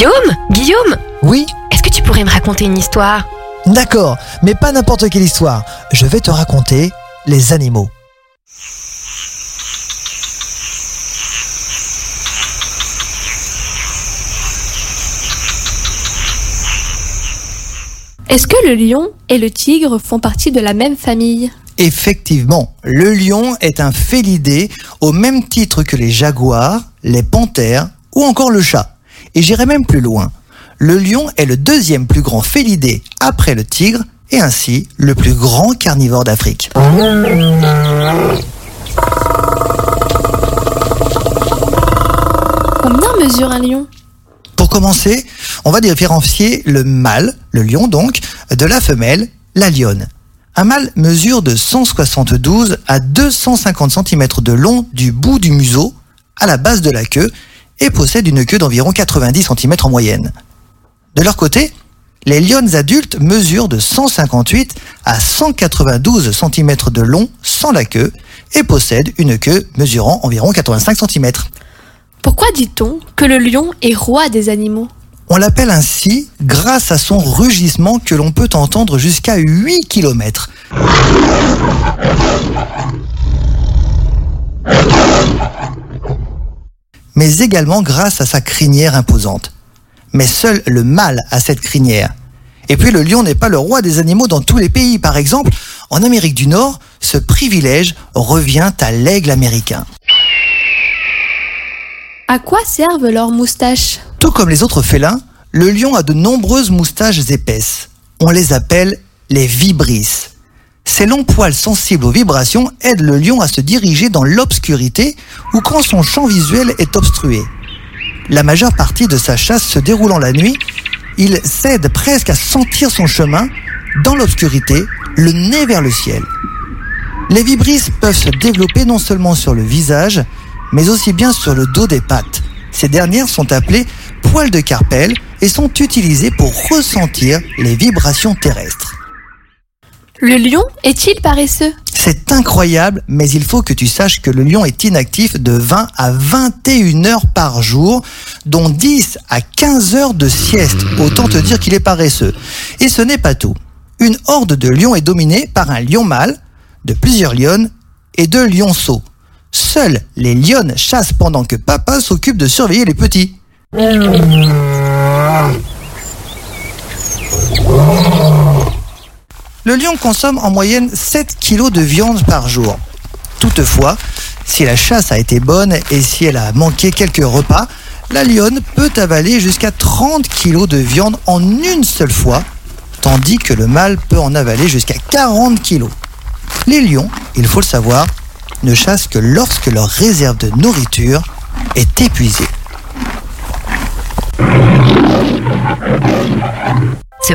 Guillaume Guillaume Oui Est-ce que tu pourrais me raconter une histoire? D'accord, mais pas n'importe quelle histoire. Je vais te raconter les animaux. Est-ce que le lion et le tigre font partie de la même famille? Effectivement, le lion est un félidé au même titre que les jaguars, les panthères ou encore le chat. Et j'irai même plus loin. Le lion est le deuxième plus grand félidé après le tigre et ainsi le plus grand carnivore d'Afrique. Combien mesure un lion? Pour commencer, on va différencier le mâle, le lion donc, de la femelle, la lionne. Un mâle mesure de 172 à 250 cm de long du bout du museau à la base de la queue et possède une queue d'environ 90 cm en moyenne. De leur côté, les lionnes adultes mesurent de 158 à 192 cm de long sans la queue et possèdent une queue mesurant environ 85 cm. Pourquoi dit-on que le lion est roi des animaux? On l'appelle ainsi grâce à son rugissement que l'on peut entendre jusqu'à 8 km. Mais également grâce à sa crinière imposante. Mais seul le mâle a cette crinière. Et puis le lion n'est pas le roi des animaux dans tous les pays. Par exemple, en Amérique du Nord, ce privilège revient à l'aigle américain. À quoi servent leurs moustaches? Tout comme les autres félins, le lion a de nombreuses moustaches épaisses. On les appelle les vibrisses. Ces longs poils sensibles aux vibrations aident le lion à se diriger dans l'obscurité ou quand son champ visuel est obstrué. La majeure partie de sa chasse se déroulant la nuit, il cède presque à sentir son chemin dans l'obscurité, le nez vers le ciel. Les vibrisses peuvent se développer non seulement sur le visage, mais aussi bien sur le dos des pattes. Ces dernières sont appelées poils de carpelle et sont utilisées pour ressentir les vibrations terrestres. Le lion est-il paresseux? C'est incroyable, mais il faut que tu saches que le lion est inactif de 20 à 21 heures par jour, dont 10 à 15 heures de sieste. Autant te dire qu'il est paresseux. Et ce n'est pas tout. Une horde de lions est dominée par un lion mâle, de plusieurs lionnes et deux lionceaux. Seules les lionnes chassent pendant que papa s'occupe de surveiller les petits. Le lion consomme en moyenne 7 kg de viande par jour. Toutefois, si la chasse a été bonne et si elle a manqué quelques repas, la lionne peut avaler jusqu'à 30 kg de viande en une seule fois, tandis que le mâle peut en avaler jusqu'à 40 kg. Les lions, il faut le savoir, ne chassent que lorsque leur réserve de nourriture est épuisée. Ce